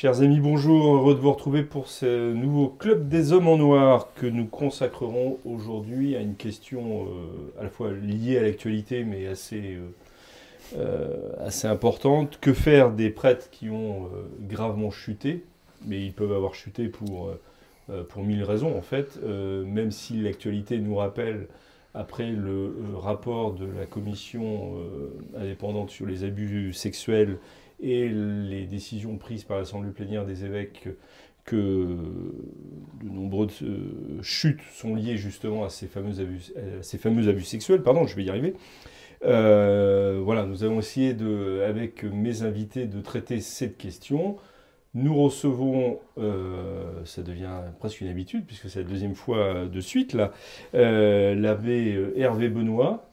Chers amis, bonjour, heureux de vous retrouver pour ce nouveau Club des Hommes en Noir que nous consacrerons aujourd'hui à une question euh, à la fois liée à l'actualité mais assez, euh, euh, importante. Que faire des prêtres qui ont gravement chuté? Mais ils peuvent avoir chuté pour, mille raisons en fait, même si l'actualité nous rappelle après le rapport de la commission indépendante sur les abus sexuels et les décisions prises par l'Assemblée plénière des évêques que de nombreuses euh, chutes sont liées justement à ces fameux abus, à ces fameux abus sexuels. Pardon, je vais y arriver. Euh, voilà, nous avons essayé de, avec mes invités de traiter cette question. Nous recevons, euh, ça devient presque une habitude puisque c'est la deuxième fois de suite là, euh, l'abbé Hervé Benoît.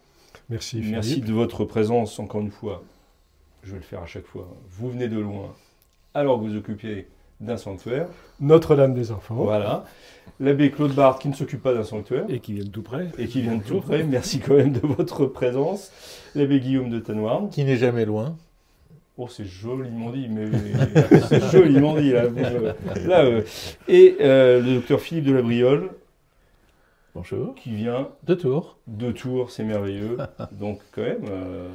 Merci. Merci Philippe. de votre présence encore une fois. Je vais le faire à chaque fois. Vous venez de loin, alors que vous occupez d'un sanctuaire. Notre-Dame des Enfants. Voilà. L'abbé Claude Barthes qui ne s'occupe pas d'un sanctuaire Et qui viennent tout près. et qui vient de tout près. Merci quand même de votre présence. L'abbé Guillaume de Tanoirne. qui n'est jamais loin. Oh, c'est joliment dit, mais c'est joliment dit là. vous, euh, là, euh. Et euh, le docteur Philippe de la Briole Bonjour. qui vient De Tours. de Tours, c'est merveilleux. Donc quand même, euh,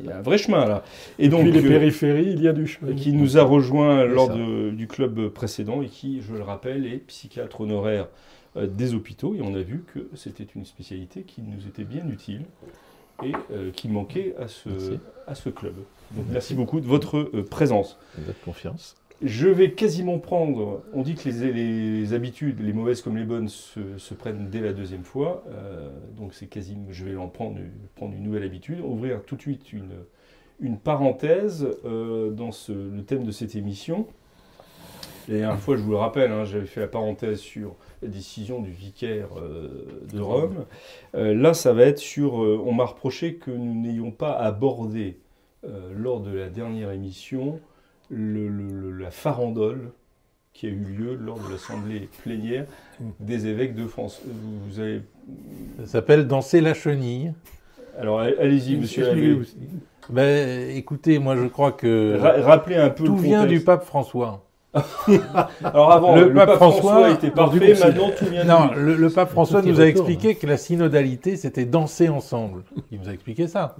il y a un vrai chemin là. Et donc Puis les euh, périphéries, il y a du chemin. qui nous a rejoint lors de- du club précédent et qui, je le rappelle, est psychiatre honoraire euh, des hôpitaux. Et on a vu que c'était une spécialité qui nous était bien utile et euh, qui manquait à ce, Merci. à ce club. Donc merci beaucoup de votre présence. Votre confiance. Je vais quasiment prendre, on dit que les, habitudes, les mauvaises comme les bonnes, se, prennent dès la deuxième fois. Euh, donc c'est quasiment, je vais en prendre, une nouvelle habitude, ouvrir tout de suite une, parenthèse euh, dans le thème de cette émission. La dernière fois, je vous le rappelle, hein, j'avais fait la parenthèse sur la décision du vicaire euh, de Rome. Là, ça va être sur, on m'a reproché que nous n'ayons pas abordé lors de la dernière émission le- le- le- la farandole qui a eu lieu lors de l'assemblée plénière des évêques de France. Vous, vous avez... Ça s'appelle Danser la chenille. Alors allez-y, monsieur. Ben, écoutez, moi je crois que Ra- rappelez un peu tout le vient du pape François. Alors avant, Le le, pape pape, François, François, était parfait, concile. maintenant tout vient de Non, le, le pape François nous a expliqué que la synodalité c'était danser ensemble. Il nous a expliqué ça.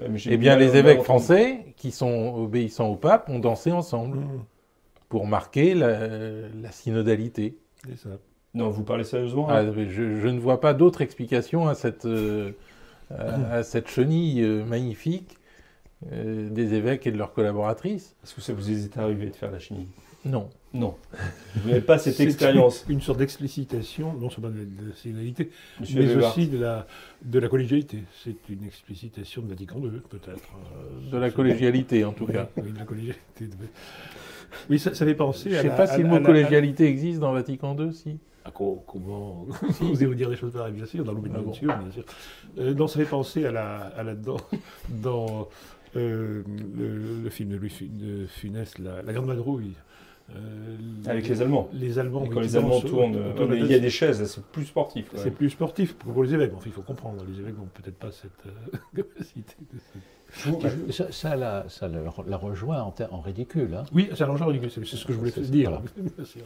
Eh bien, les évêques français qui sont obéissants au pape ont dansé ensemble pour marquer la, la synodalité. C'est ça. Non, vous parlez sérieusement Ah, là je, je ne vois pas d'autre explication à cette, euh, à, à cette chenille euh, magnifique euh, des évêques et de leurs collaboratrices. Est-ce que ça vous est arrivé de faire la chenille? Non. Non. Vous n'avez pas cette expérience, Une sorte d'explicitation, non seulement de la, de la sénalité, monsieur mais aussi de la, de la collégialité. C'est une explicitation de Vatican II, peut-être. euh, De la collégialité, en tout cas. Oui, de la collégialité. Oui, ça, ça fait penser Je à ne sais pas si le mot la- collégialité existe dans Vatican II, si. Ah, co- comment vous allez vous dire des choses pareilles, bien sûr, dans l'opinion Ah bon. bien sûr. Euh, non, ça fait penser à la, à la dans, dans euh, le, le film de Louis de Funès, la, Grande Vadrouille. Euh, Avec les Allemands. Les Allemands. Et quand qui les Allemands tournent, euh, la il y a des chaises, c'est plus sportif. C'est plus sportif pour pour les évêques. Enfin, il faut comprendre. Les évêques n'ont peut-être pas cette euh, capacité. de je- Ça, ça, la, ça la, la rejoint en, en ridicule. Hein. Oui, c'est un langage ridicule. C'est c'est ce que je voulais dire. voilà. Bien sûr.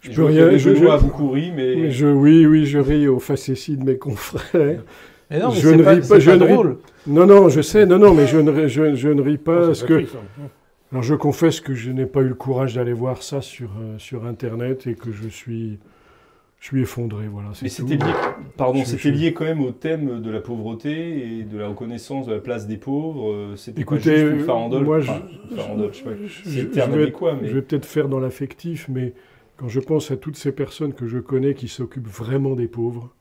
je peux vois rien- je- je- a beaucoup ri, mais Oui, je, oui, oui, je ris aux facéties de mes confrères. Mais non, mais Je c'est ne pas, ris pas, c'est je pas ne ris- drôle. Non, non, je sais, non, non, mais je ne, ris- je, je ne ris pas parce C'est que. hein. Alors, je confesse que je n'ai pas eu le courage d'aller voir ça sur, euh, sur Internet et que je suis, je suis effondré, voilà. c'est Mais c'était lié, pardon, Je- c'était je- lié quand même au thème de la pauvreté et de la reconnaissance de la place des pauvres. euh, C'était pas juste une farandole. moi, enfin, je- farandole, je sais pas. Je- C'est je- le terme je vais- adéquat, mais Je vais peut-être faire dans l'affectif, mais quand je pense à toutes ces personnes que je connais qui s'occupent vraiment des pauvres,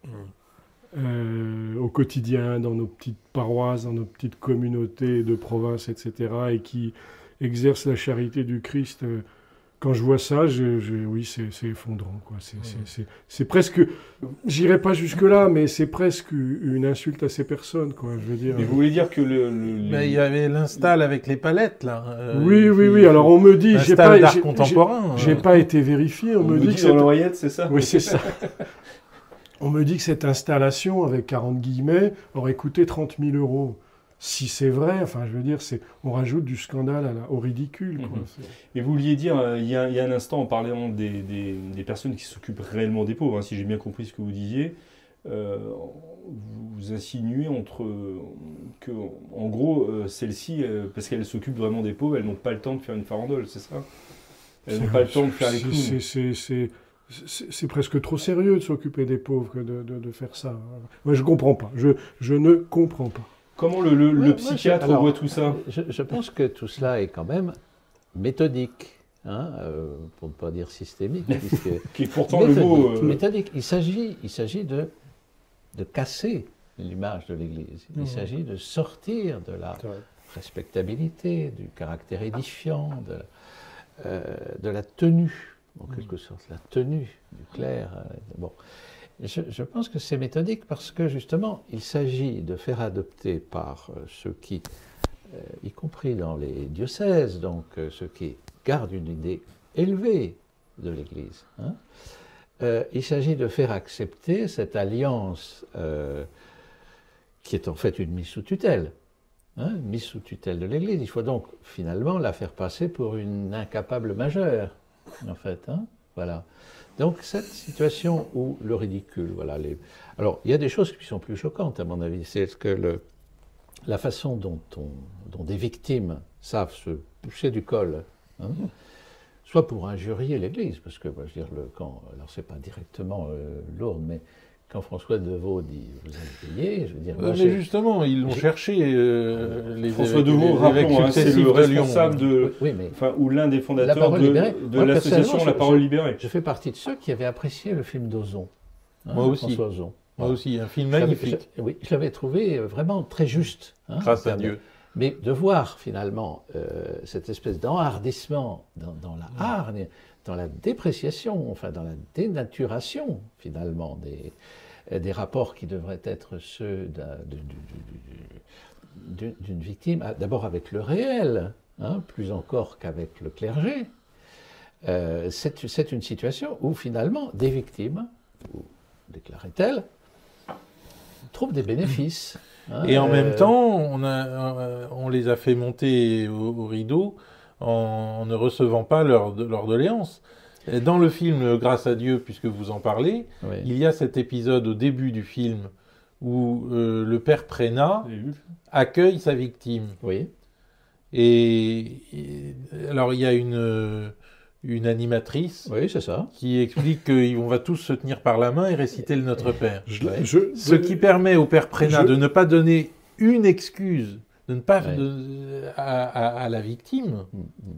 euh, au quotidien, dans nos petites paroisses, dans nos petites communautés de province, etc., et qui exercent la charité du Christ euh, quand je vois ça, je, je- oui, c'est c'est effondrant. quoi. C'est presque, j'irai pas jusque-là, mais c'est presque une insulte à ces personnes. Quoi, je veux dire. Mais vous voulez dire que le. le- les- Mais il y avait l'install avec les palettes, là. euh, Oui, oui, oui. Alors on me dit, j'ai pas, d'art j'ai- contemporain. j'ai- euh. pas été vérifié. On, on me vous dit dit que dans c'est l'oreillette, c'est ça? Oui, c'est ça. On me dit que cette installation, avec 40 guillemets, aurait coûté 30 000 euros. Si c'est vrai, enfin, je veux dire, c'est, on rajoute du scandale à la- au ridicule. quoi. C'est- Mais vous vouliez dire, euh, il y, a, il y a un instant, en parlant des, des- des personnes qui s'occupent réellement des pauvres, hein, si j'ai bien compris ce que vous disiez, euh, vous insinuez entre que, en gros, euh, celles-ci, parce qu'elles s'occupent vraiment des pauvres, elles n'ont pas le temps de faire une farandole, c'est ça? Elles n'ont pas le temps de faire les clowns. c'est- presque trop sérieux de s'occuper des pauvres que de, de- de faire ça. Moi, je comprends pas. Je, je ne comprends pas. Comment le, le- le Ouais, moi, psychiatre je- alors, voit tout ça Je, je pense que tout cela est quand même méthodique, hein, euh, pour ne pas dire systémique. puisque- Qui est pourtant le méthodique, mot. euh, méthodique. Il s'agit, il s'agit de, de casser l'image de l'Église. Il Mhm. s'agit de sortir de la respectabilité, du caractère édifiant, de, euh, de la tenue, en Mm. quelque sorte, la tenue du clerc. euh, bon. Je, pense que c'est méthodique parce que justement, il s'agit de faire adopter par euh, ceux qui, euh, y compris dans les diocèses, donc euh, ceux qui gardent une idée élevée de l'Église, hein, il s'agit de faire accepter cette alliance qui est en fait une mise sous tutelle hein, mise sous tutelle de l'Église. Il faut donc finalement la faire passer pour une incapable majeure, en fait. hein, voilà. Donc cette situation où le ridicule, voilà. Alors il y a des choses qui sont plus choquantes à mon avis. C'est ce que la façon dont, on- dont des victimes savent se pousser du col. hein, Soit pour injurier l'Église, parce que, je veux dire, le, quand, alors c'est pas directement euh, Lourdes, mais quand François Deveau dit vous allez payer, je veux dire, moi, mais justement, ils l'ont cherché, euh, les François Deveau, rappelons, hein, c'est le responsable de. oui, mais Enfin, ou l'un des La fondateurs parole de, l'association La Parole je- Libérée. Je fais partie de ceux qui avaient apprécié le film d'Ozon. hein, Moi aussi. François Ozon. Moi aussi, un film magnifique, je- oui, je l'avais trouvé euh, vraiment très juste. hein, grâce à Dieu. Mais de voir finalement euh, cette espèce d'enhardissement dans, dans la hargne, dans la dépréciation, enfin dans la dénaturation finalement des, euh, des rapports qui devraient être ceux d'une victime, ah, d'abord avec le réel, hein, plus encore qu'avec le clergé. Euh, c'est une situation où finalement des victimes, déclarait-elle, trouvent des bénéfices. hein, Et en euh, même temps, on, a, euh, on les a fait monter au, au rideau en, en ne recevant pas leur, leur doléance. Et Dans le film Grâce à Dieu, puisque vous en parlez, oui. il y a cet épisode au début du film où euh, le père Prénat accueille sa victime. oui. Et, et- alors il y a une, euh, une animatrice Oui, c'est ça. qui explique qu'on va tous se tenir par la main et réciter le Notre Père. Je- Ouais. je- Ce qui permet au père Prénat Je- de ne pas donner une excuse, de ne pas Ouais. de- à, à- à la victime, Mm, mm.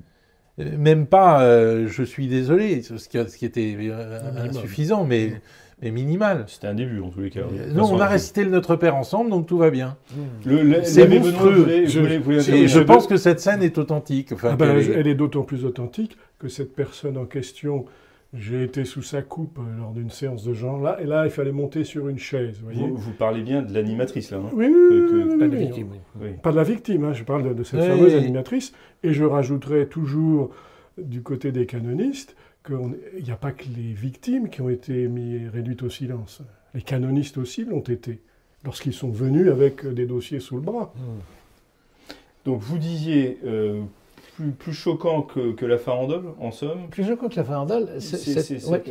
Euh, même pas euh, je suis désolé, ce qui, ce qui était euh, insuffisant, mais, mais minimal. C'était un début en tous les cas. Euh, non, on a récité le Notre Père ensemble, donc tout va bien. Le, le, C'est monstrueux. Je- pense que cette scène est authentique. Enfin, Ah ben, est- elle est d'autant plus authentique que cette personne en question, j'ai été sous sa coupe euh, lors d'une séance de genre là, et là il fallait monter sur une chaise. Vous voyez Vous, vous parlez bien de l'animatrice là. hein oui, oui, que- oui, que- oui, Pas de oui. victime, oui. Pas de la victime, hein, je parle de, de cette Oui. fameuse animatrice, et je rajouterai toujours du côté des canonistes qu'il n'y a pas que les victimes qui ont été mis, réduites au silence. Les canonistes aussi l'ont été, lorsqu'ils sont venus avec des dossiers sous le bras. Donc vous disiez euh, plus, plus choquant que, que la farandole, en somme. Plus crois que la farandole, c'est ouais,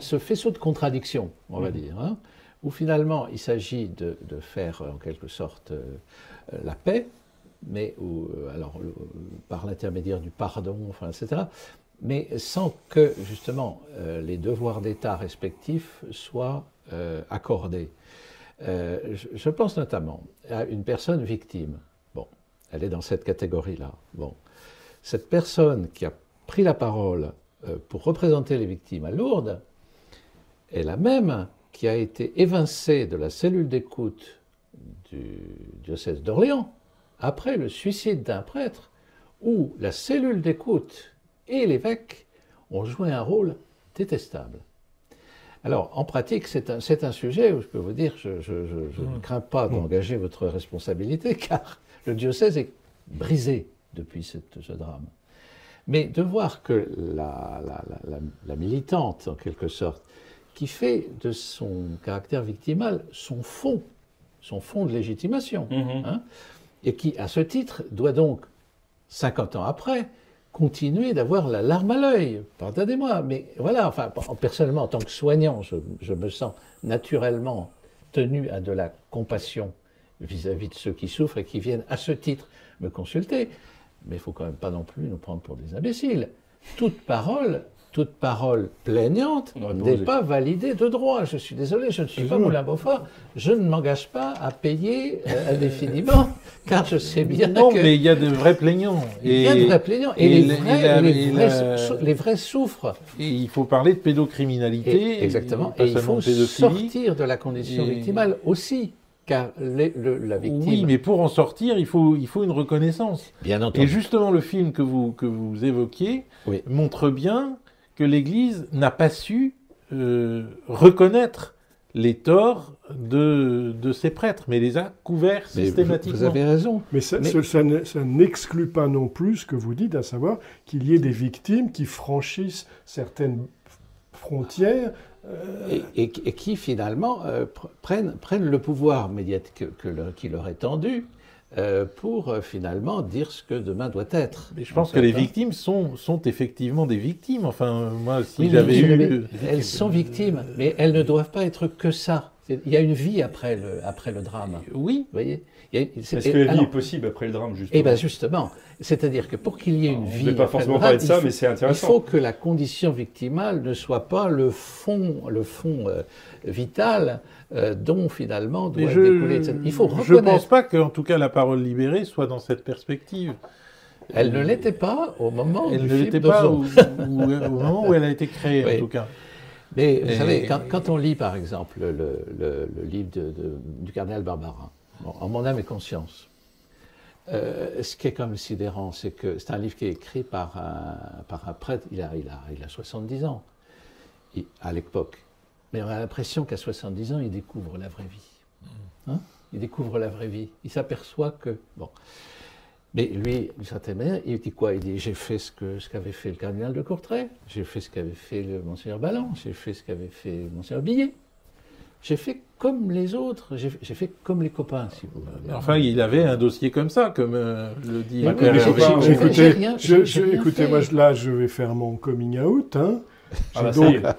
ce faisceau de contradictions, on va Mhm. dire, hein, où finalement il s'agit de, de faire en quelque sorte euh, la paix, mais où, euh, alors, le- par l'intermédiaire du pardon, enfin, etc., mais sans que justement euh, les devoirs d'État respectifs soient euh, accordés. Euh, je, je pense notamment à une personne victime. Elle est dans cette catégorie-là. Bon, cette personne qui a pris la parole euh, pour représenter les victimes à Lourdes est la même qui a été évincée de la cellule d'écoute du diocèse d'Orléans après le suicide d'un prêtre, où la cellule d'écoute et l'évêque ont joué un rôle détestable. Alors, en pratique, c'est un, sujet où je peux vous dire, je, je- je- je ne crains pas d'engager votre responsabilité, car le diocèse est brisé depuis cette- ce drame. Mais de voir que la, la- la- la- la militante, en quelque sorte, qui fait de son caractère victimal son fond, son fond de légitimation, Mhm. hein, et qui, à ce titre, doit donc, 50 ans après, continuer d'avoir la larme à l'œil. Pardonnez-moi, mais voilà, enfin, personnellement, en tant que soignant, je, je me sens naturellement tenu à de la compassion vis-à-vis de ceux qui souffrent et qui viennent à ce titre me consulter. Mais il faut quand même pas non plus nous prendre pour des imbéciles. Toute parole, toute parole plaignante n'est pas validée de droit. Je suis désolé, je ne suis pas. Moulin Beaufort. Je ne m'engage pas à payer euh, indéfiniment, car je sais bien Non, que mais il y a de vrais plaignants. il y a de vrais plaignants et, et les, vrais, la- les vrais la- sou- les vrais souffrent. Et il faut parler de pédocriminalité. Et- exactement. Et il faut sortir de la condition victimale aussi, car les- le- la victime, Oui, mais pour en sortir, il faut, il faut une reconnaissance. bien entendu, Et justement, le film que vous, que vous évoquiez Oui. montre bien que l'Église n'a pas su euh, reconnaître les torts de, de ses prêtres, mais les a couverts systématiquement. vous avez raison. Mais ça, Mais- ce- ça ne- ça n'exclut pas non plus ce que vous dites, à savoir qu'il y ait des victimes qui franchissent certaines frontières. Et, et- et qui finalement euh, pr- prennent, prennent le pouvoir médiatique que, qui leur est tendu euh, pour euh, finalement dire ce que demain doit être. Mais je pense En que les hein. victimes sont, sont effectivement des victimes. Enfin, moi, si Oui, j'avais eu... Elles sont victimes, mais elles ne doivent pas être que ça. Il y a une vie après le, après le drame. Vous Oui, voyez? Il y a- c'est- Est-ce que la vie alors, est possible après le drame, justement Eh bien justement, c'est-à-dire que pour qu'il y ait une On ne vie, pas forcément le parler de ça, il faut- mais c'est Il intéressant. faut que la condition victimale ne soit pas le fond, le fond euh, vital euh, dont finalement doit je découler. cette- Il faut je pense reconnaître. pas qu'en tout cas la parole libérée soit dans cette perspective. Elle ne l'était pas au moment Elle du ne film l'était pas d'Ozon. au, au- au moment où elle a été créée, Oui. en tout cas. Mais vous Et- savez, quand, quand on lit par exemple le, le- le livre de- de- du cardinal Barbarin, bon, en mon âme et conscience, euh, ce qui est quand même sidérant, c'est que c'est un livre qui est écrit par un, par un prêtre, il a, il, a, il a 70 ans il- à l'époque. Mais on a l'impression qu'à 70 ans, il découvre la vraie vie. Hein? Il découvre la vraie vie. Il s'aperçoit que... Bon. Mais lui, d'une certaine manière, il dit quoi? Il dit j'ai fait ce que ce qu'avait fait le cardinal de Courtrai, j'ai fait ce qu'avait fait le monseigneur Ballan, j'ai fait ce qu'avait fait monseigneur Billet. J'ai fait comme les autres, j'ai fait comme les copains, si vous voulez. Enfin, il avait un dossier comme ça, comme euh, le dit oui, écoutez, j'ai rien- je- j'ai- je- j'ai rien écoutez, moi là, je vais faire mon coming out. hein. Ah bah,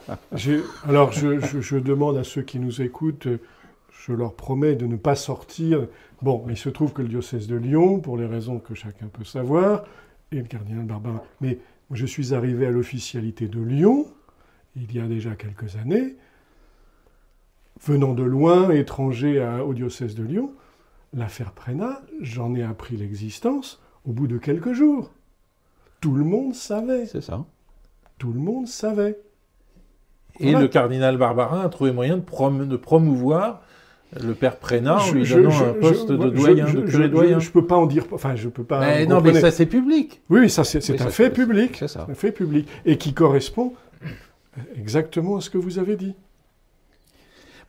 Alors, je, je- je demande à ceux qui nous écoutent, euh, je leur promets de ne pas sortir. Bon, mais il se trouve que le diocèse de Lyon, pour les raisons que chacun peut savoir, et le cardinal Barbarin. Mais je suis arrivé à l'officialité de Lyon, il y a déjà quelques années, venant de loin, étranger à- au diocèse de Lyon. L'affaire Prénat, j'en ai appris l'existence au bout de quelques jours. Tout le monde savait. C'est ça. Tout le monde savait. Et Voilà. le cardinal Barbarin a trouvé moyen de, prom- de promouvoir le père Prénat en Je- lui je- donnant je- un poste je- de doyen, je- de curé je- doyen. Je peux pas en dire. Enfin, je peux pas. Mais non, mais ça c'est public. Oui, ça c'est Oui, un ça, fait public. C'est ça. Un fait public et qui correspond exactement à ce que vous avez dit.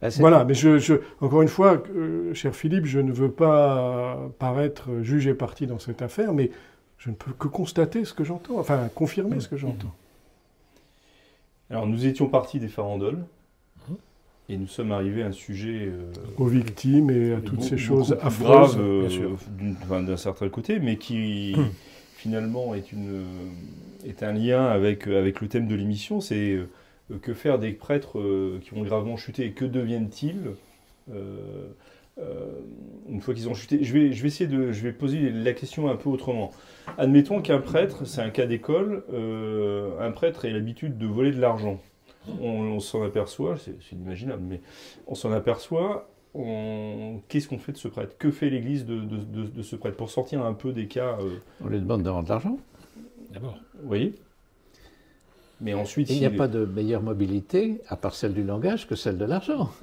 Ben, c'est- Voilà, mais je, je- encore une fois, euh, cher Philippe, je ne veux pas paraître jugé parti dans cette affaire, mais je ne peux que constater ce que j'entends, enfin confirmer ce que j'entends. Alors, nous étions partis des farandoles et nous sommes arrivés à un sujet euh, Aux victimes et à toutes ces choses affreuses. graves, euh, d'un certain côté, mais qui finalement est, une, est un lien avec, avec le thème de l'émission. C'est euh, que faire des prêtres euh, qui ont gravement chuté et que deviennent-ils euh, euh, une fois qu'ils ont chuté? Je vais, je vais essayer de je vais poser la question un peu autrement. Admettons qu'un prêtre, c'est un cas d'école, euh, un prêtre ait l'habitude de voler de l'argent. On, on s'en aperçoit, c'est inimaginable, mais on s'en aperçoit. on- Qu'est-ce qu'on fait de ce prêtre? Que fait l'Église de, de- de- de ce prêtre? Pour sortir un peu des cas, euh, On lui demande de rendre de l'argent. D'abord. vous voyez? Mais ensuite, Il n'y a il- pas de meilleure mobilité, à part celle du langage, que celle de l'argent.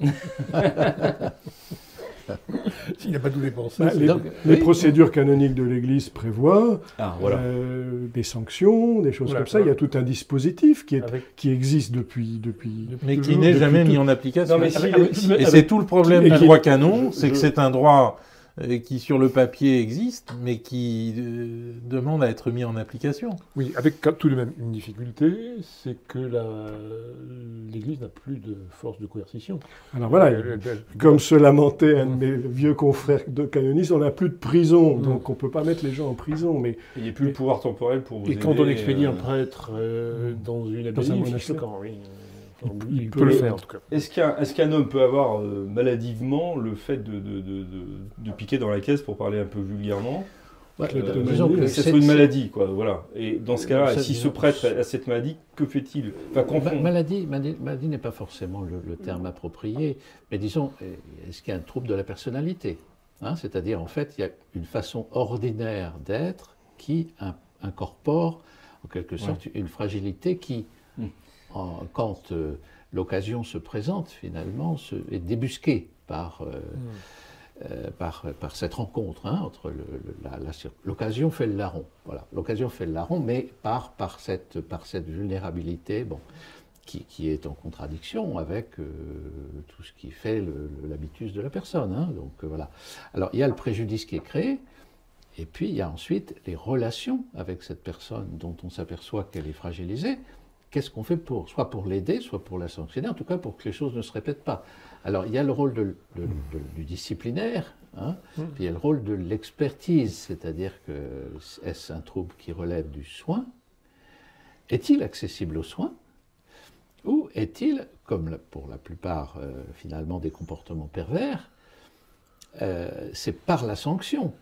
S'il n'a pas tout dépensé. Bah, les, Donc, les oui. procédures canoniques de l'Église prévoient Ah, voilà. euh, des sanctions, des choses Voilà, comme ça. Il y a tout un dispositif qui, est, Avec- qui existe depuis, depuis, Depuis Mais qui n'est jamais tout- mis en application. Non, mais si- avec- avec- Et c'est tout le problème du droit canon, c'est que c'est un droit qui sur le papier existe, mais qui euh, demande à être mis en application. Oui, avec quand- tout de même une difficulté, c'est que l'Église n'a plus de force de coercition. Alors voilà, Elle- elle- elle- comme se lamentait un de mes vieux confrères de canonistes, on n'a plus de prison, Mm. donc on ne peut pas mettre les gens en prison. Mais Il n'y a plus le pouvoir temporel pour vous Et quand on expédie euh, un prêtre euh, dans une Dans abbaye, un c'est monastère. choquant, oui. Il il, peut peut le faire en tout cas. Est-ce qu'un homme peut avoir euh, maladivement le fait de, de, de, de- de piquer dans la caisse, pour parler un peu vulgairement Ouais, euh, disons que c'est- soit une maladie, quoi, voilà. Et dans ce cas-là, Ça, si ce prêtre a cette maladie, que fait-il? Enfin, Ma- comprendre. Maladie, maladie, maladie n'est pas forcément le, le terme approprié, mais disons, euh, est-ce qu'il y a un trouble de la personnalité Hein, C'est-à-dire, en fait, il y a une façon ordinaire d'être qui in- incorpore, en quelque sorte, une fragilité qui. En- quand euh, l'occasion se présente, finalement, se- est débusquée par, euh, euh, par, par cette rencontre hein, entre l'occasion fait le larron. Voilà, l'occasion fait le larron, mais par, par, cette, par cette vulnérabilité, bon, qui, qui est en contradiction avec euh, tout ce qui fait l'habitus de la personne. hein. donc euh, voilà. Alors il y a le préjudice qui est créé, et puis il y a ensuite les relations avec cette personne dont on s'aperçoit qu'elle est fragilisée. Qu'est-ce qu'on fait pour, soit pour l'aider, soit pour la sanctionner, en tout cas pour que les choses ne se répètent pas. Alors il y a le rôle de- de- de- du disciplinaire, hein, Mm. puis il y a le rôle de l'expertise, c'est-à-dire que est-ce un trouble qui relève du soin? Est-il accessible aux soins Ou est-il, comme pour la plupart euh, finalement des comportements pervers, euh, c'est par la sanction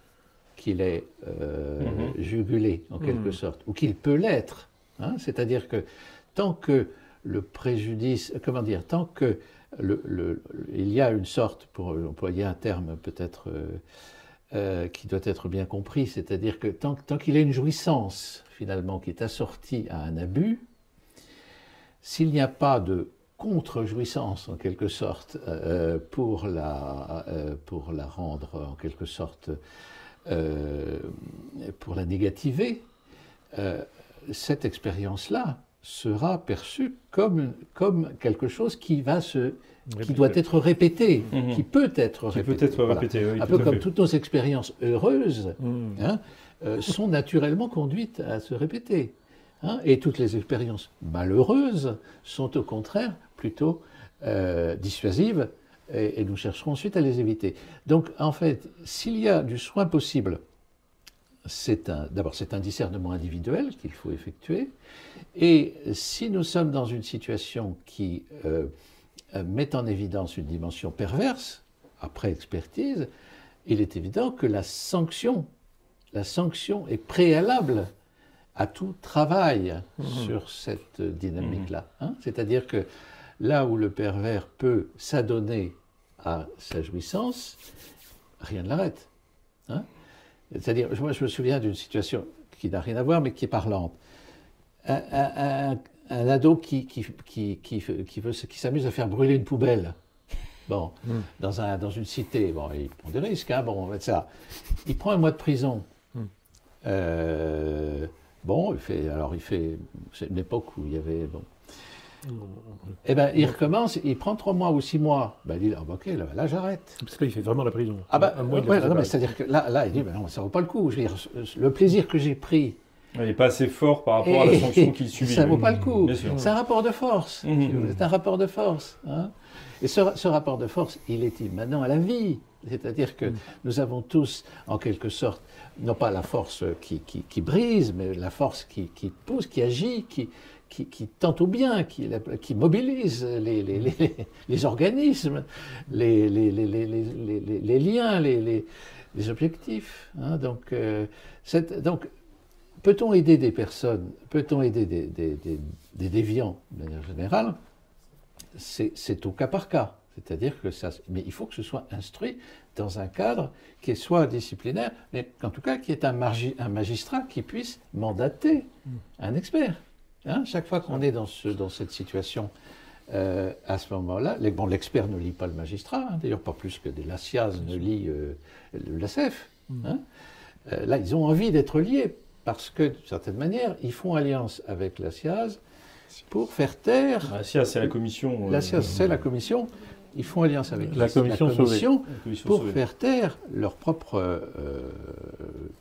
qu'il est euh, Mhm. jugulé en quelque Mhm. sorte, ou qu'il peut l'être. hein? C'est-à-dire que tant que le préjudice, comment dire, tant que il y a une sorte, pour employer un terme peut-être euh, euh, qui doit être bien compris, c'est-à-dire que tant, qu'il y a une jouissance finalement qui est assortie à un abus, s'il n'y a pas de contre-jouissance en quelque sorte euh, pour, la, pour la rendre en quelque sorte, pour la négativer, cette expérience-là sera perçue comme, comme quelque chose qui, va se, qui doit être répété, Mhm. qui peut être Qui répété. peut être Voilà. répété, oui, Un peu comme fait. toutes nos expériences heureuses Mm. hein, euh, sont naturellement conduites à se répéter. hein, et toutes les expériences malheureuses sont au contraire plutôt euh, dissuasives et, et nous chercherons ensuite à les éviter. Donc en fait, s'il y a du soin possible, d'abord c'est un discernement individuel qu'il faut effectuer. Et si nous sommes dans une situation qui euh, met en évidence une dimension perverse, après expertise, il est évident que la sanction, la sanction est préalable à tout travail sur cette dynamique-là. hein. C'est-à-dire que là où le pervers peut s'adonner à sa jouissance, rien ne l'arrête. hein. C'est-à-dire, moi je me souviens d'une situation qui n'a rien à voir mais qui est parlante. Un, un- un- un ado qui, qui, qui, qui, qui veut, qui s'amuse à faire brûler une poubelle. Bon, Mm. dans, un, dans une cité, bon, il prend des risques, hein, bon, ça. Il prend un mois de prison. Mm. Euh, bon, il fait, alors il fait, c'est une époque où il y avait, bon. Eh ben, il recommence, il prend trois mois ou six mois. Ben, il dit, ah, ok, là, là, j'arrête. Parce que là, il fait vraiment la prison. Ah bah, Un mois, il a ouais, non, mais c'est-à-dire que là, là, il dit, ben non, ça vaut pas le coup. Je veux dire, le plaisir que j'ai pris, Il n'est pas assez fort par rapport à la sanction qu'il subit. ça vaut pas le coup. Bien sûr. C'est un rapport de force. Mhm. C'est un rapport de force. hein. Et ce, ce rapport de force, il est immanent à la vie. C'est-à-dire que nous avons tous, en quelque sorte, non pas la force qui, qui- qui brise, mais la force qui, qui pousse, qui agit, qui, qui, qui tente au bien, qui, qui mobilise les, les- les- les organismes, les, liens, les, objectifs. hein. Donc, euh, peut-on aider des personnes, peut-on aider des, des- des- des déviants de manière générale C'est au cas par cas. C'est-à-dire que ça, mais il faut que ce soit instruit dans un cadre qui soit disciplinaire, mais en tout cas qui est un, un magistrat qui puisse mandater un expert. Hein, chaque fois qu'on est dans, ce, dans cette situation euh, à ce moment-là, bon, l'expert ne lit pas le magistrat, hein, d'ailleurs pas plus que des Lassias ne lit euh, le LACEF. hein. Euh, là, ils ont envie d'être liés parce que, d'une certaine manière, ils font alliance avec Lassias pour faire taire. Ah, c'est la commission. euh, Lassias, c'est la commission. Ils font alliance avec La commission sauvée. commission la commission pour sauvée. faire taire leurs propres euh,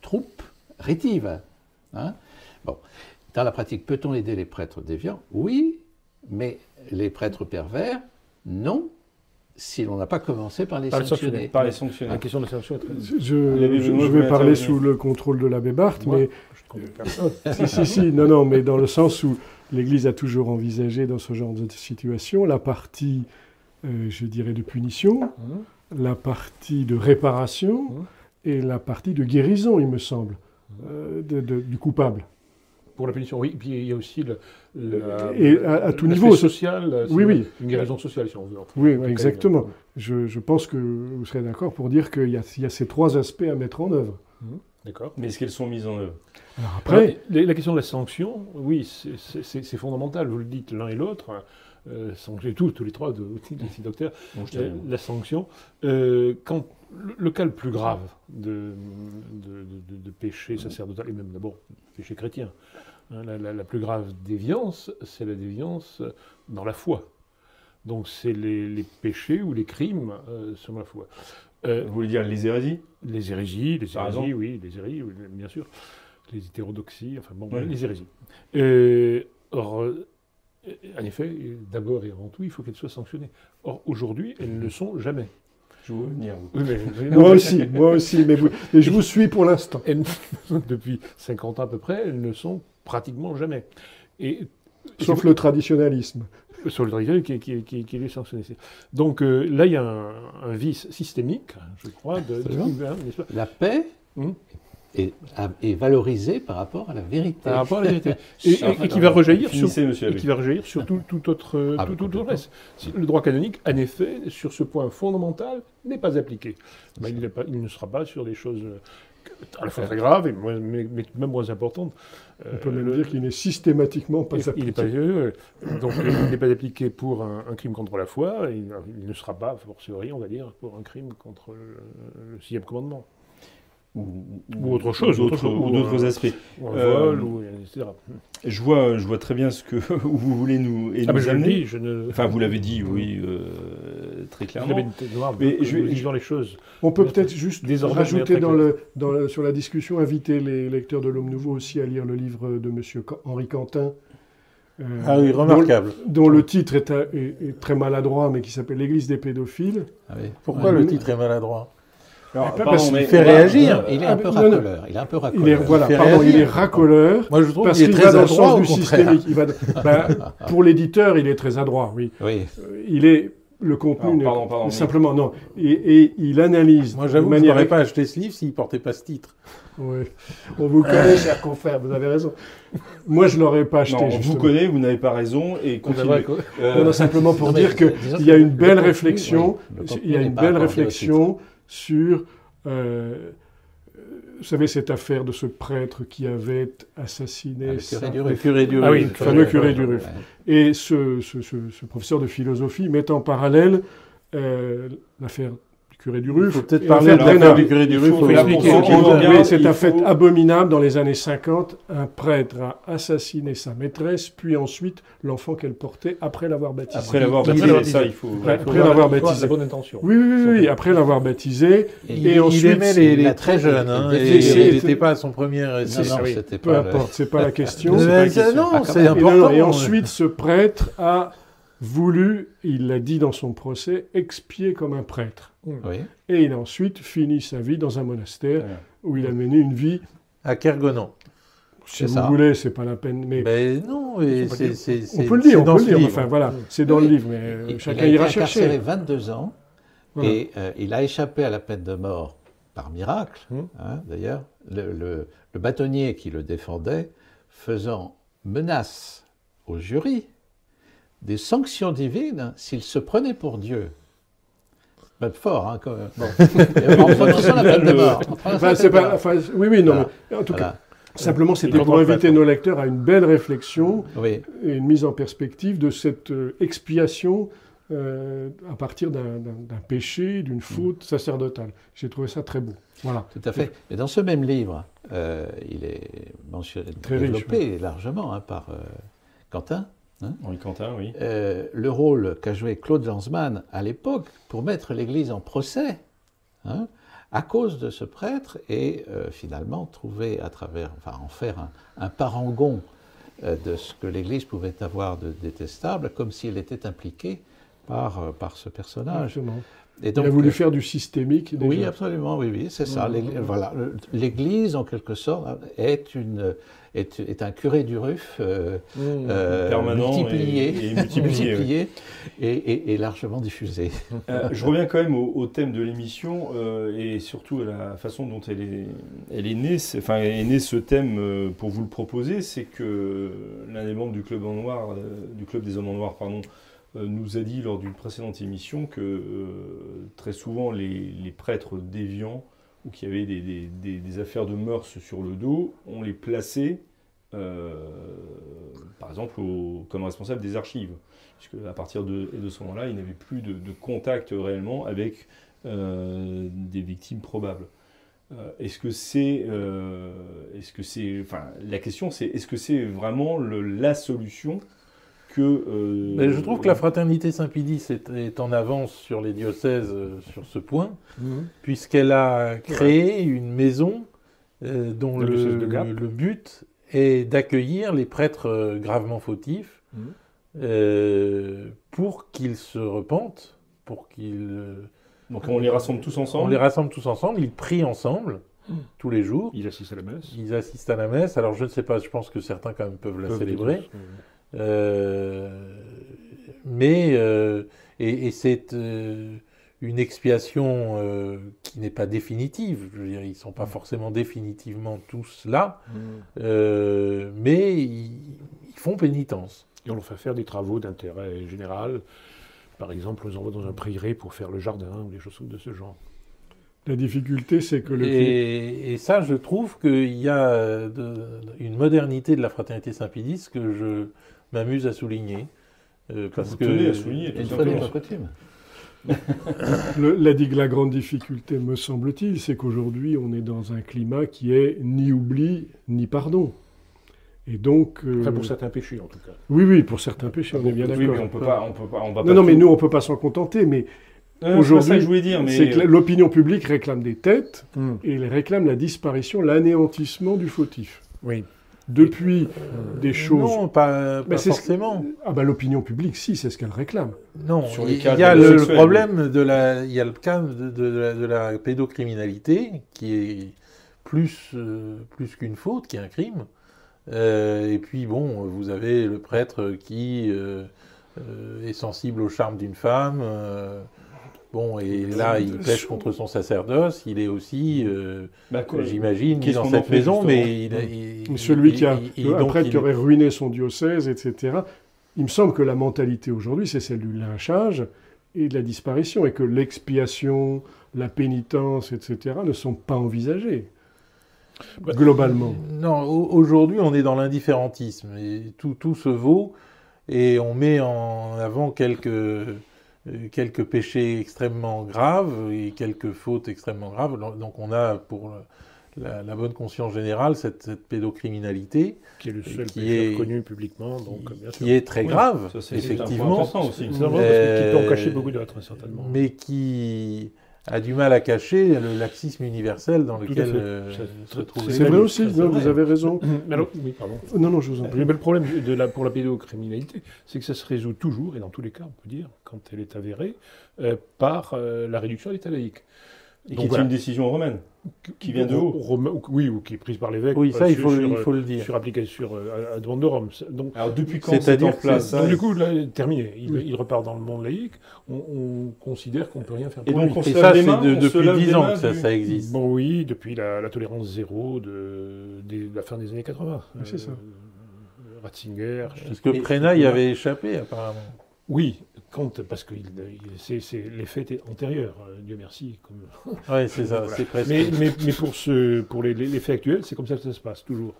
troupes rétives. hein. Bon, dans la pratique, peut-on aider les prêtres déviants? Oui, mais les prêtres pervers, non, si l'on n'a pas commencé par les Par les sanctionner. sanctionner. Par les La sanctionnaires. question de la sanction est très. Je, vais parler sous le contrôle de l'abbé Barthes, Moi, mais Je personne. si, si, si, non, non, mais dans le sens où l'Église a toujours envisagé dans ce genre de situation la partie, euh, je dirais, de punition, Mhm. la partie de réparation Mhm. et la partie de guérison, il me semble, euh, de- de- du coupable. Pour la punition, oui. Puis il y a aussi le, Et à- à tout niveau, social. Oui, c'est oui. Une guérison sociale, si on veut. Oui, cas, exactement. Je, je pense que vous serez d'accord pour dire qu'il y, a- il y a ces trois aspects à mettre en œuvre. a- D'accord. Mais est-ce qu'elles sont mises en œuvre Alors Après, la, la question de la sanction, oui, c'est fondamental. Vous le dites l'un et l'autre. Euh, sanctionner tous, tous les trois, de, les six docteurs. Bon, Euh, la sanction. euh, quand le, cas le plus grave de, de, de- de- péché sacerdotal, et même d'abord péché chrétien, hein, la, la- la plus grave déviance, c'est la déviance dans la foi. Donc c'est les, les péchés ou les crimes euh, sur la foi. Euh, Vous voulez dire les hérésies? les hérésies, les hérésies, oui, les hérésies, oui, bien sûr. Les hétérodoxies, enfin bon, Ouais. les hérésies. Euh, or, en effet, d'abord et avant tout, il faut qu'elles soient sanctionnées. Or, aujourd'hui, elles ne le sont jamais. Je vous venir. vous. Oui, mais- mais non, moi aussi, moi aussi, mais, vous- mais je vous suis pour l'instant. elles depuis 50 ans à peu près, elles ne sont pratiquement jamais. Et Sauf le traditionnalisme. sur le territoire qui, qui, qui, qui est sanctionné. Donc euh, là, il y a un, un vice systémique, je crois, de, hein, La paix Mhm. Est, valorisée par rapport à la vérité. par rapport à la vérité. Et, et- Sauf et qui va rejaillir sur, Finissez, monsieur et Abbé. qui va rejaillir sur tout, tout autre, Ah, tout, tout reste. Le droit canonique, en effet, sur ce point fondamental, n'est pas appliqué. Ben, il, n'est pas- il ne sera pas sur des choses euh, à la fois très graves, et moins- mais, mais même moins importantes. On peut Euh, même le- dire qu'il n'est systématiquement pas il- il appliqué. n'est pas, euh, donc il n'est pas appliqué pour un, un crime contre la foi, et il, il ne sera pas, a fortiori, on va dire, pour un crime contre le, le sixième commandement, Ou, Ou autre chose, ou d'autres aspects. ou Euh, vol, ou, etc. Je vois, je vois très bien ce que où vous voulez nous, et Ah, nous amener. dis, je ne. Enfin, vous l'avez dit, oui, euh, très je clairement. l'avais une tête noire, Mais je vais- les choses. On peut peut-être juste Désormais, rajouter bien dans très le, dans le- sur la discussion, inviter les lecteurs de l'Homme Nouveau aussi à lire le livre de M. Henri Quentin. euh, Ah oui, dont- remarquable. Dont, le titre est, à- est- est très maladroit, mais qui s'appelle L'Église des pédophiles. Ah oui. Pourquoi le titre est maladroit? Alors, pardon, parce qu'il fait réagir. Il est Ah, un peu racoleur. Il est un peu Il est, racoleur. voilà, pardon, il est racoleur. Moi, je trouve Parce qu'il va dans le adroit, sens au du contraire. systémique. Il va, ben, pour l'éditeur, il est très adroit, oui. Oui. Euh, Il est le contenu, pardon, pardon, mais- simplement non. Et, et il analyse Moi, j'avoue que je manière n'aurais pas acheté ce livre s'il portait pas ce titre. On vous connaît, cher confrère, vous avez raison. Moi, je l'aurais pas acheté. Non, on vous connaît, vous n'avez pas raison, et continuez. quoi. Euh, Non, non, simplement pour Non, dire que il y a une le belle réflexion. il y a une belle réflexion sur, euh, vous savez, cette affaire de ce prêtre qui avait assassiné Ah, le curé du Le Ruf. curé du Ah oui, le fameux curé du. Ruf. Et ce, ce- ce- ce professeur de philosophie met en parallèle euh, l'affaire curé du Il Ruf. faut peut-être parler de du curé du Ruf. cette il affaire faut- abominable dans les années 50. Un prêtre a assassiné sa maîtresse, puis ensuite l'enfant qu'elle portait après l'avoir baptisé. Après l'avoir Après baptisé, l'avoir ça, baptisé. il faut. Après- l'avoir la- baptisé. La bonne intention. Oui, oui, oui, après l'avoir baptisé. Et ensuite, il aimait les, la très jeunes, hein, c'est- il n'était pas à son premier c'était peu importe, c'est pas la question. C'est la c'est- non, Ah, c'est important. et ensuite, ce prêtre a voulu, il l'a dit dans son procès, expier comme un prêtre. Oui. Et il a ensuite fini sa vie dans un monastère Ouais. où il a mené une vie, À Kergonan. si vous ça. voulez, c'est pas la peine, mais Mais non, et c'est- on peut le dire, on dans peut le dire. livre. Enfin voilà, c'est dans Oui. le livre, mais euh, Il, chacun il a ira été incarcéré chercher. 22 ans Voilà. et euh, il a échappé à la peine de mort par miracle, Hum. hein, d'ailleurs. Le, le- le bâtonnier qui le défendait faisant menace au jury des sanctions divines s'il se prenait pour Dieu. Même fort, hein, quand même. Bon. En prononçant la peine de mort. Enfin, c'est pas, mort. enfin, oui, oui, non, Voilà. mais en tout Voilà. cas, Simplement, c'était pour inviter nos lecteurs à une belle réflexion Oui, et une mise en perspective de cette euh, expiation euh, à partir d'un péché, d'une faute sacerdotale. J'ai trouvé ça très beau. Voilà. tout à fait. Et dans ce même livre, euh, il est mentionné, Très riche, développé largement hein, par euh, Quentin. Henri Quentin, oui. euh, le rôle qu'a joué Claude Lanzmann à l'époque pour mettre l'Église en procès, hein, à cause de ce prêtre, et euh, finalement trouver à travers, enfin en faire un, un parangon euh, de ce que l'Église pouvait avoir de détestable, comme s'il était impliqué par, euh, par ce personnage. Absolument. Et Il a voulu euh, faire du systémique. Déjà. oui, absolument, oui, oui, c'est ça. L'Église- Voilà, l'Église, en quelque sorte, est, une, est, est un curé du Ruf euh, euh, et- multiplié, et multiplié, multiplié et, et- et largement diffusé. Euh, je reviens quand même au, au thème de l'émission euh, et surtout à la façon dont elle est, elle est née. C'est- Enfin, est né ce thème euh, pour vous le proposer, c'est que l'un des membres du club en noir, euh, du club des hommes en noir, pardon, nous a dit lors d'une précédente émission que euh, très souvent les, prêtres déviants ou qui avaient des, affaires de mœurs sur le dos, on les plaçait, euh, par exemple, comme responsable des archives puisque à partir de, ce moment-là, il n'avait plus de, contact réellement avec euh, des victimes probables. Euh, est-ce que c'est, euh, est-ce que c'est, enfin, la question c'est, est-ce que c'est vraiment la solution que euh, Mais je trouve que la fraternité Saint-Pédis est, est en avance sur les diocèses euh, sur ce point, puisqu'elle a créé une maison euh, dont Le but est d'accueillir les prêtres euh, gravement fautifs Mhm. euh, pour qu'ils se repentent, pour qu'ils... euh, donc on les rassemble tous ensemble. on les rassemble tous ensemble, ils prient ensemble tous les jours, Il assiste à la messe. ils assistent à la messe. Alors je ne sais pas, je pense que certains quand même peuvent la Peuvent célébrer. tous, mais euh, et, et c'est euh, une expiation euh, qui n'est pas définitive. Je veux dire, ils ne sont pas forcément définitivement tous là, euh, mais ils, ils font pénitence. Et on leur fait faire des travaux d'intérêt général. Par exemple, on les envoie dans un prieuré pour faire le jardin ou des choses de ce genre. La difficulté, c'est que le Et, et ça, je trouve qu'il y a euh, de- une modernité de la fraternité Saint-Pédis que je m'amuse à souligner. euh, parce vous que tenez à souligner, tout Une ça. fois n'est simplement. pas coutume. Le- la, la grande difficulté, me semble-t-il, c'est qu'aujourd'hui, on est dans un climat qui est ni oubli, ni pardon. Et donc. euh, Enfin, pour certains péchés, en tout cas. Oui, oui, pour certains péchés, on est bien d'accord. Oui, mais on peut pas, on peut pas, on va Non, pas non, mais nous, on peut pas s'en contenter. Mais Euh, c'est aujourd'hui, pas ça que je voulais dire, mais c'est que l'opinion publique réclame des têtes et elle réclame la disparition, l'anéantissement du fautif. Oui. Depuis des choses. Non, pas, pas Mais c'est ce- forcément. Ah bah l'opinion publique, si, c'est ce qu'elle réclame. Non, Sur les il cas y a de le, problème de la, il y a le cas de, de la, de la pédocriminalité qui est plus, euh, plus qu'une faute, qui est un crime. Euh, et puis bon, vous avez le prêtre qui euh, euh, est sensible au charme d'une femme. Bon, et là, il pêche contre son sacerdoce. Il est aussi, euh, Bah, j'imagine, mis dans cette fait, maison, justement mais il, il- Celui il- qui a il- il- un donc, prêtre il- qui aurait ruiné son diocèse, etc. Il me semble que la mentalité aujourd'hui, c'est celle du lynchage et de la disparition, et que l'expiation, la pénitence, etc., ne sont pas envisagées. Bah, globalement. Non, au- aujourd'hui, on est dans l'indifférentisme. Et tout, tout se vaut et on met en avant quelques, euh, quelques péchés extrêmement graves et quelques fautes extrêmement graves. Donc on a, pour la, la bonne conscience générale, cette, cette pédocriminalité Qui est le seul Qui péché est- reconnu publiquement, donc bien sûr. qui est très Oui, grave, ça, c'est- c'est un point effectivement, important aussi. C'est vrai, parce que qui peut en Euh, cacher beaucoup d'autres, certainement. mais qui a du mal à cacher le laxisme universel dans lequel euh, Ça- se trouve. c'est C'est vrai aussi, non, vrai. vous avez raison. Mais alors, oui, pardon. Non, non, je vous en prie. Mais le problème de la, pour la pédocriminalité, c'est que ça se résout toujours, et dans tous les cas, on peut dire, quand elle est avérée, euh, par euh, la réduction à l'état Et qui est une décision romaine. Qui vient de haut. Oui, ou qui est prise par l'évêque. Oui, ça, il faut, sur, il faut le dire. sur appliqué sur euh, à, à demande de Rome. Donc, Alors depuis quand c'est en place ça donc, du coup, là, terminé. Il, il repart dans le monde laïque. On, on considère qu'on peut rien faire Et pour donc, lui. on Et ça, c'est de- depuis lave les 10 ans que ça, du- ça existe. Bon, oui, depuis la, la tolérance zéro de, la fin des années 80. Oui, c'est ça. Euh, Ratzinger. Parce que Et- Prena y avait échappé, apparemment. Oui, quand, parce que c'est, c'est, l'effet antérieur, euh, Dieu merci. Comme... Oui, c'est ça, Voilà. c'est presque. Mais, mais, mais pour, ce, pour faits actuels, c'est comme ça que ça se passe, toujours.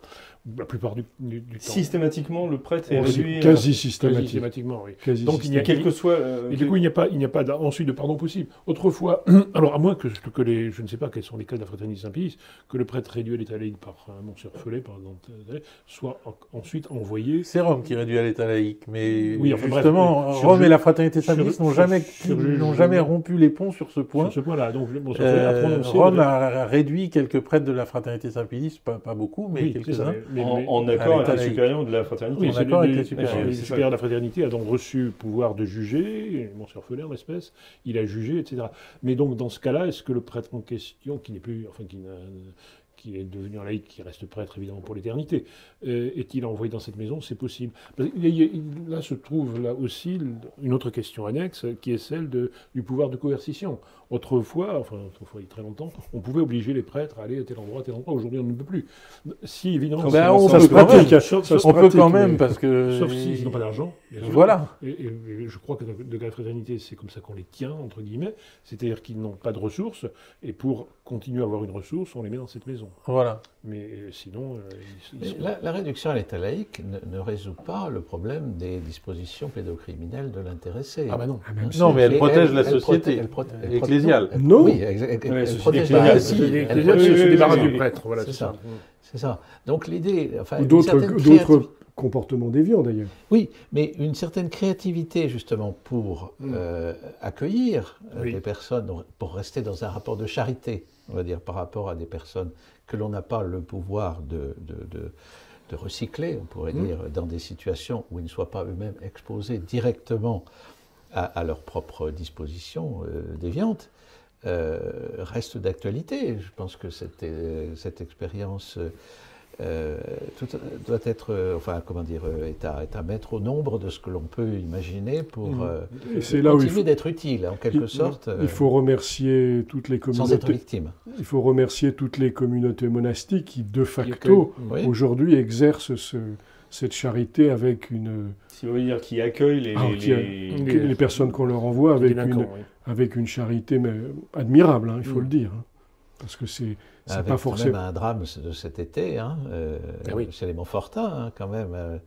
La plupart du, du, du temps. Systématiquement, le prêtre est réduit. à- quasi Quasi systématique. systématiquement, oui. Quasi Donc, il y a- quel que soit. euh, Et du coup, il n'y a pas, il n'y a pas ensuite de pardon possible. Autrefois, alors à moins que, que les, je ne sais pas quels sont les cas de la fraternité Saint-Pie, que le prêtre réduit à l'état laïque par un monsieur Follet, par exemple, euh, soit en- ensuite envoyé. C'est Rome qui réduit à l'état laïque, mais Oui, enfin, bref, justement, sur Rome et la fraternité Saint-Pie n'ont jamais, n'ont rompu les ponts sur ce point. Sur ce point-là, donc a Euh, prononcé. Rome a réduit quelques prêtres de la fraternité Saint-Pédis, pas, pas beaucoup, mais oui, quelques-uns. Mais- mais- en, accord avec les supérieurs de la fraternité. Oui, en c'est accord le- avec les le- supérieurs. de la fraternité a donc reçu le pouvoir de juger, mon Follet en l'espèce, il a jugé, etc. Mais donc dans ce cas-là, est-ce que le prêtre en question, qui n'est plus, enfin qui, n'a- qui est devenu un laïc, qui reste prêtre évidemment pour l'éternité, euh, est-il envoyé dans cette maison? C'est possible. Là se trouve là aussi une autre question annexe, qui est celle de, du pouvoir de coercition. Autrefois, enfin autrefois il y a très longtemps, on pouvait obliger les prêtres à aller à tel endroit, à tel endroit. Aujourd'hui, on ne peut plus. Si évidemment, Ben, on Ça se pratique. même. ça se On peut quand mais- même, parce que. Sauf s'ils n'ont pas d'argent. Voilà. Et, et- et je crois que de la fraternité, c'est comme ça qu'on les tient, entre guillemets. C'est-à-dire qu'ils n'ont pas de ressources. Et pour continuer à avoir une ressource, on les met dans cette maison. Voilà. Mais euh, sinon, euh, ils, ils Mais sont- La, la réduction à l'état laïque ne, ne résout pas le problème des dispositions pédocriminelles de l'intéressé. Ah bah non. Ah, Non, mais elle protège la société elle proté- elle ecclésiale. Non, Oui, elle- société protège ecclésiale. la- Si, elle les- les- se débarrasse du prêtre. Voilà, C'est ça. C'est ça. Donc l'idée, enfin, ou d'autres comportements déviants d'ailleurs. Oui, mais une certaine créativité justement pour Mm. euh, accueillir Oui. des personnes, pour rester dans un rapport de charité, on va dire, par rapport à des personnes que l'on n'a pas le pouvoir de, de, de- de recycler, on pourrait Mm. dire, dans des situations où ils ne soient pas eux-mêmes exposés directement à, à leurs propres dispositions euh, déviantes, euh, reste d'actualité. Je pense que cette, euh, cette expérience euh, tout- doit être, euh, enfin, comment dire, euh, est à, est à mettre au nombre de ce que l'on peut imaginer pour Et c'est là où il continuer faut, d'être utile, en quelque il- sorte, il faut remercier toutes les sans être communautés. victime. Il faut remercier toutes les communautés monastiques qui, de facto, que- Oui. aujourd'hui exercent ce- cette charité avec une, Si vous voulez dire qui accueille les, Ah, les- qui a- les- que les personnes qu'on leur envoie avec une, oui. avec une charité mais, admirable, hein, il faut Mm. le dire. hein. Parce que c'est c'est pas quand forcément. même un drame de cet été, hein, euh, Ah oui. chez les Montfortins, hein, quand même, euh,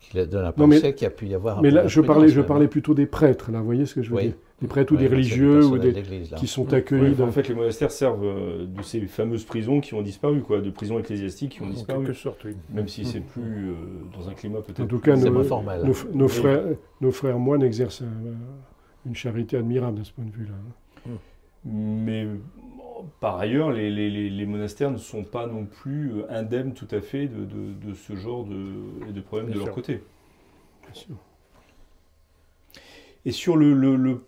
qui donne à penser qu'il y a pu y avoir un Mais là, je parlais, je parlais plutôt des prêtres, là, vous voyez ce que je veux Oui. dire? Des prêtres ou des c'est religieux ou des, qui sont Mm. accueillis dans. En fait, les monastères servent euh, de ces fameuses prisons qui ont disparu, quoi, de prisons ecclésiastiques qui ont En disparu. quelque sorte, oui. Même si c'est plus euh, dans un climat peut-être. En tout plus- cas, C'est nos, formel. nos, nos Oui. frères, nos frères moines exercent un- une charité admirable de ce point de vue-là. hein. Mais par ailleurs, les, les- les- les monastères ne sont pas non plus euh, indemnes tout à fait de, de- de ce genre de, de problèmes de leur côté. Bien sûr. Et sur le, le- le-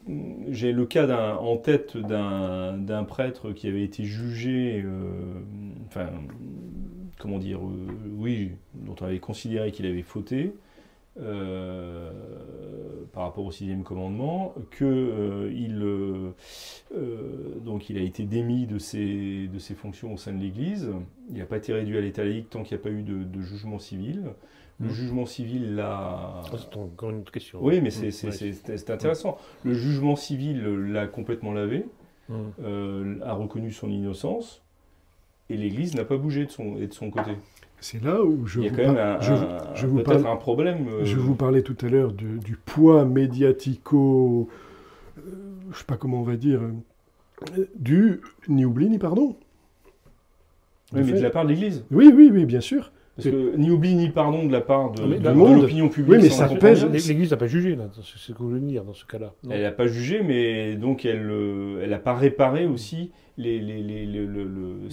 j'ai le cas en tête d'un d'un prêtre qui avait été jugé, euh, enfin, comment dire, euh, oui, dont on avait considéré qu'il avait fauté euh, par rapport au sixième commandement, que euh, il, euh, donc il a été démis de ses, de ses fonctions au sein de l'Église. Il n'a pas été réduit à l'état laïque tant qu'il n'y a pas eu de, de jugement civil. Le Mhm. jugement civil l'a Ça, C'est encore une autre question. oui, mais c'est Mm, c'est- ouais. c'est- c'est- c'est intéressant. Le jugement civil l'a complètement lavé, Mm. euh, a reconnu son innocence, et l'Église n'a pas bougé de son, et de son côté. C'est là où je Il y a vous, quand même par- un, je, un- je vous parle- un problème. euh, je vous parlais tout à l'heure du poids médiatico, euh, je sais pas comment on va dire, euh, du ni oubli ni pardon. oui, mais fait. de la part de l'Église. Oui, oui, oui, bien sûr. Parce que ni oubli ni pardon de la part de, monde. l'opinion publique. Oui, mais ça pèse- L'Église n'a pas jugé, là. C'est ce que vous voulez dire dans ce cas-là. Elle n'a pas jugé, mais donc elle euh, elle n'a pas réparé aussi les, les, les, le, le-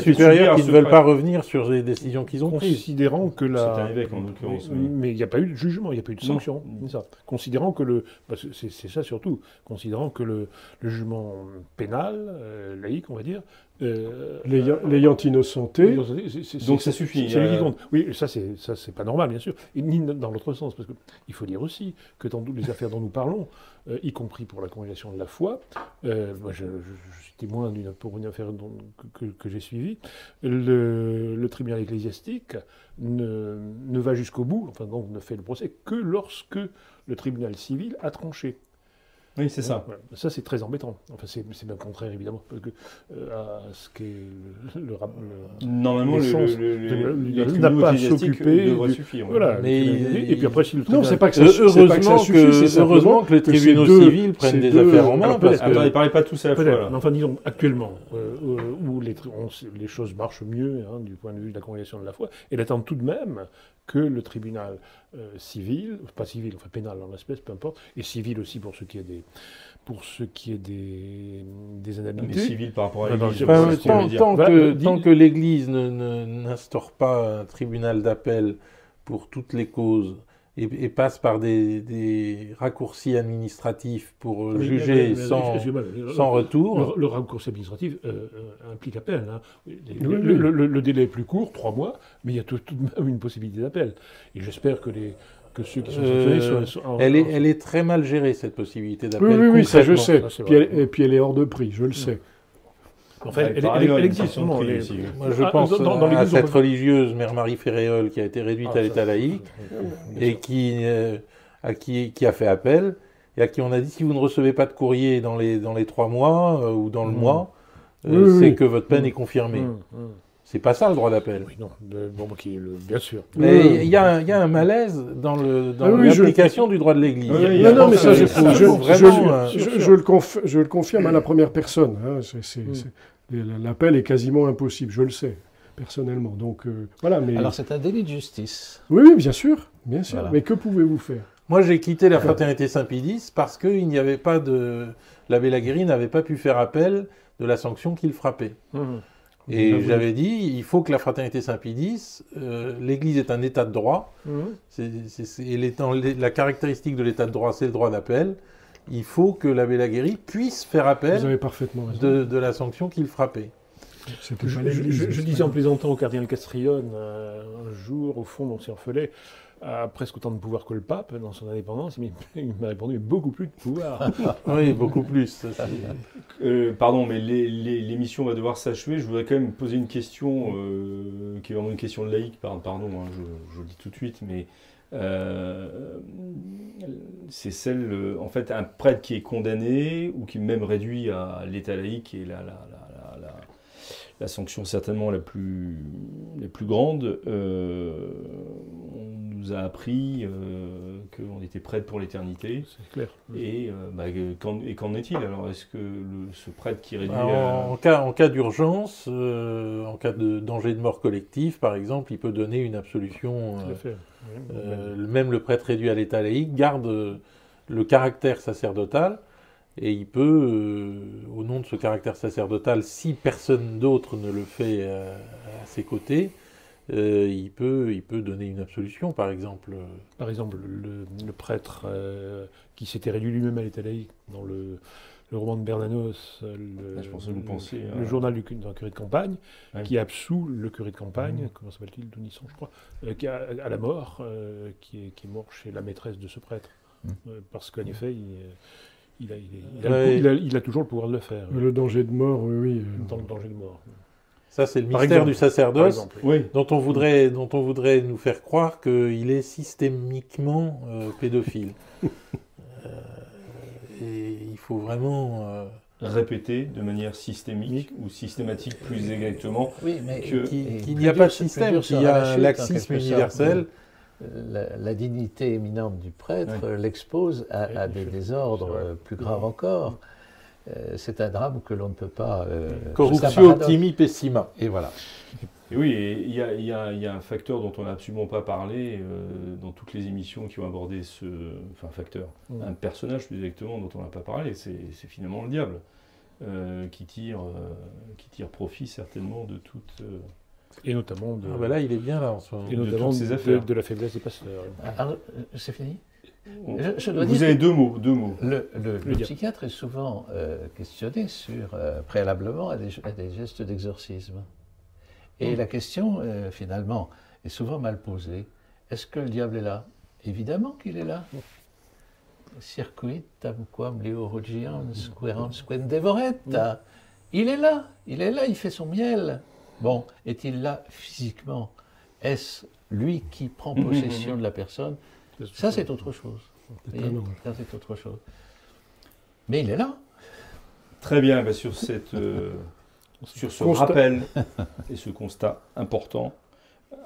supérieurs qui ne veulent pas revenir sur les décisions qu'ils ont prises. Considérant que la. C'est un évêque, en l'occurrence, Oui. Mais il n'y a pas eu de jugement, il n'y a pas eu de sanction. c'est ça. Considérant que le. parce que c'est c'est ça surtout. Considérant que le, le jugement pénal, euh, laïque, on va dire. euh, L'ayant innocenté, Donc ça suffit. C'est lui euh, qui compte. Oui, ça c'est ça c'est pas normal bien sûr. Et ni dans l'autre sens parce que il faut dire aussi que dans toutes les affaires dont nous parlons, euh, y compris pour la congrégation de la foi, euh, moi je, suis témoin d'une, pour une affaire que j'ai suivie, le, le tribunal ecclésiastique ne, ne va jusqu'au bout, enfin donc ne fait le procès que lorsque le tribunal civil a tranché. Oui, c'est ça. Voilà. Ça, c'est très embêtant. Enfin, c'est c'est bien contraire, évidemment, parce que, euh, à ce qu'est le, le, rap- le- Normalement, le, n'a pas à s'occuper du-. Voilà. Mais et puis après, si le Non, tribunal... c'est pas que ça, Euh, c'est pas que heureusement ça que- suffit, c'est heureusement que les tribunaux deux- civils prennent des deux- affaires en main, parce que Attends, ils parlaient pas tous à la fois. Enfin disons actuellement, euh, où les, on les choses marchent mieux hein, du point de vue de la congrégation de la foi, elle attend tout de même que le tribunal euh, civil, pas civil, enfin pénal en l'espèce, peu importe, et civil aussi pour ce qui est des, pour ce qui est des, des Mais indemnités. civil par rapport à l'Église. Enfin, tant, que, tant que l'Église ne- ne- n'instaure pas un tribunal d'appel pour toutes les causes et, et passe par des, des raccourcis administratifs pour Mais- juger mais- mais- sans, retour, Le, le recours administratif euh, euh, implique appel. hein. Le, délai est plus court, trois mois, mais il y a tout, tout de même une possibilité d'appel. Et j'espère que, les, que ceux qui sont Euh, soient- soient- elle, est, elle est très mal gérée, cette possibilité d'appel. Oui, oui, oui, ça je sais. Puis elle- et puis elle est hors de prix, je le sais. Enfin, elle, elle- existe. non, les-. Moi, je Ah, pense dans- dans- dans à l'Église, on cette peut- religieuse, Mère Marie Ferréol, qui a été réduite Ah, à l'état laïque et qui, euh, à qui, qui a fait appel et à qui on a dit si vous ne recevez pas de courrier dans les, dans les trois mois euh, ou dans le Mhm. mois, euh, c'est oui. que votre peine Mhm. est confirmée. C'est pas ça le droit d'appel. Oui, non, bon, qui est le- bien sûr. Mais Oui. il y, a un- il y a un malaise dans le- dans Ah oui, je- l'application du droit de l'Église. Non, non, mais ça, je, le conf- je le confirme à la première personne. hein. Mm. L'appel est quasiment impossible, je le sais, personnellement. Donc euh, voilà, mais... Alors c'est un délit de justice. Oui, oui, bien sûr, bien sûr. Voilà. Mais que pouvez-vous faire? Moi, j'ai quitté la fraternité Saint-Pédis parce qu'il n'y avait pas de. L'abbé Laguérie n'avait pas pu faire appel de la sanction qu'il frappait. Hum. Et Ah oui. j'avais dit, il faut que la fraternité Saint-Pédis, euh, l'Église est un état de droit, c'est, c'est- c'est- et la caractéristique de l'état de droit, c'est le droit d'appel. Il faut que l'abbé Laguérie puisse faire Vous appel avez parfaitement raison. de, de la sanction qu'il frappait. Je, disais en plaisantant au cardinal Castrillon euh, un jour, au fond, on s'y enfelait, a presque autant de pouvoir que le pape dans son indépendance, mais il m'a répondu beaucoup plus de pouvoir. Oui, beaucoup plus. Euh, pardon, mais l'émission va devoir s'achever. Je voudrais quand même poser une question euh, qui est vraiment une question de laïque. Pardon, hein, je, je le dis tout de suite, mais euh, c'est celle, en fait, un prêtre qui est condamné ou qui est même réduit à l'état laïque et la, la, la, la, sanction certainement la plus, la plus grande. euh, on nous a appris euh, qu'on était prêtre pour l'éternité. C'est clair. Et euh, bah, qu'en et qu'en est-il? Alors Est-ce que le- ce prêtre qui réduit En, en cas, en cas d'urgence, euh, en cas de danger de mort collectif, par exemple, il peut donner une absolution. Tout euh, à fait. Oui. Euh, même le prêtre réduit à l'état laïque garde le caractère sacerdotal et il peut, euh, au nom de ce caractère sacerdotal, si personne d'autre ne le fait euh, à ses côtés, euh, il, peut, il peut donner une absolution, par exemple. Par exemple, le, le prêtre euh, qui s'était réduit lui-même à l'état laïque dans le, le roman de Bernanos, le, Ah, je pensais que vous le- pensiez le à- journal du, d'un curé de campagne, Ouais. qui absout le curé de campagne, Mhm. comment s'appelle-t-il, Dounisson, je crois, euh, qui a, à la mort, euh, qui, est, qui est mort chez la maîtresse de ce prêtre. Euh, parce qu'en effet, il, euh, il a, il, est- il a le Ouais. pou- il a- il a toujours le pouvoir de le faire, Le danger de mort, oui, oui. euh, dans le danger de mort. Ça, c'est le Par mystère exemple. du sacerdoce. exemple. Oui, Dont on, voudrait, dont on voudrait nous faire croire qu'il est systémiquement euh, pédophile. Euh, et il faut vraiment... euh, répété de manière systémique ou systématique plus exactement. Oui, mais Que- qu'il n'y a pas de système, qu'il y a un en laxisme universel. La, la dignité éminente du prêtre l'expose à, des désordres euh, plus graves encore. Euh, c'est un drame que l'on ne peut pas. euh, Corruptio optimi pessima. Et voilà. Et oui, et il y a, y y un facteur dont on n'a absolument pas parlé euh, dans toutes les émissions qui ont abordé ce. Enfin, un facteur. Mm. Un personnage plus exactement dont on n'a pas parlé, c'est c'est finalement le diable. euh, qui, tire, euh, qui tire profit certainement de toute. Et notamment de, Ah bah là, il est bien là en ce moment. et de notamment toutes ces de- affaires. de la faiblesse des pasteurs. Alors, euh, c'est fini? On- Je- je dois Vous dire avez deux mots, deux mots. Le, le- le diable. psychiatre est souvent euh, questionné sur, euh, préalablement à des, à des gestes d'exorcisme. Et la question, euh, finalement, est souvent mal posée. Est-ce que le diable est là? Évidemment qu'il est là. Circuit tam quam leo rogians quem devoretta. Il est là, il est là, il fait son miel. Bon, est-il là physiquement? Est-ce lui qui prend possession de la personne? Ça, c'est autre chose. Ça, c'est autre. Mais il est là. Très bien, bah, sur, cette, euh, sur ce Constat. rappel et ce constat important,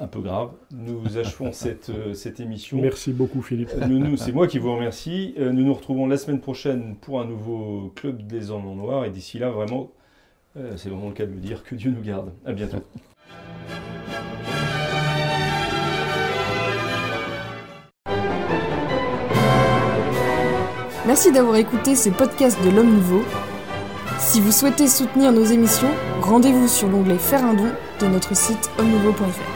un peu grave, nous achevons cette, euh, cette émission. Merci beaucoup, Philippe. Euh, Nous, nous, c'est moi qui vous remercie. Euh, Nous nous retrouvons la semaine prochaine pour un nouveau Club des Hommes en Noir. Et d'ici là, vraiment, c'est vraiment le cas de le dire, que Dieu nous garde. À bientôt. Merci d'avoir écouté ce podcast de l'Homme Nouveau. Si vous souhaitez soutenir nos émissions, rendez-vous sur l'onglet Faire un don de notre site homme-nouveau.fr.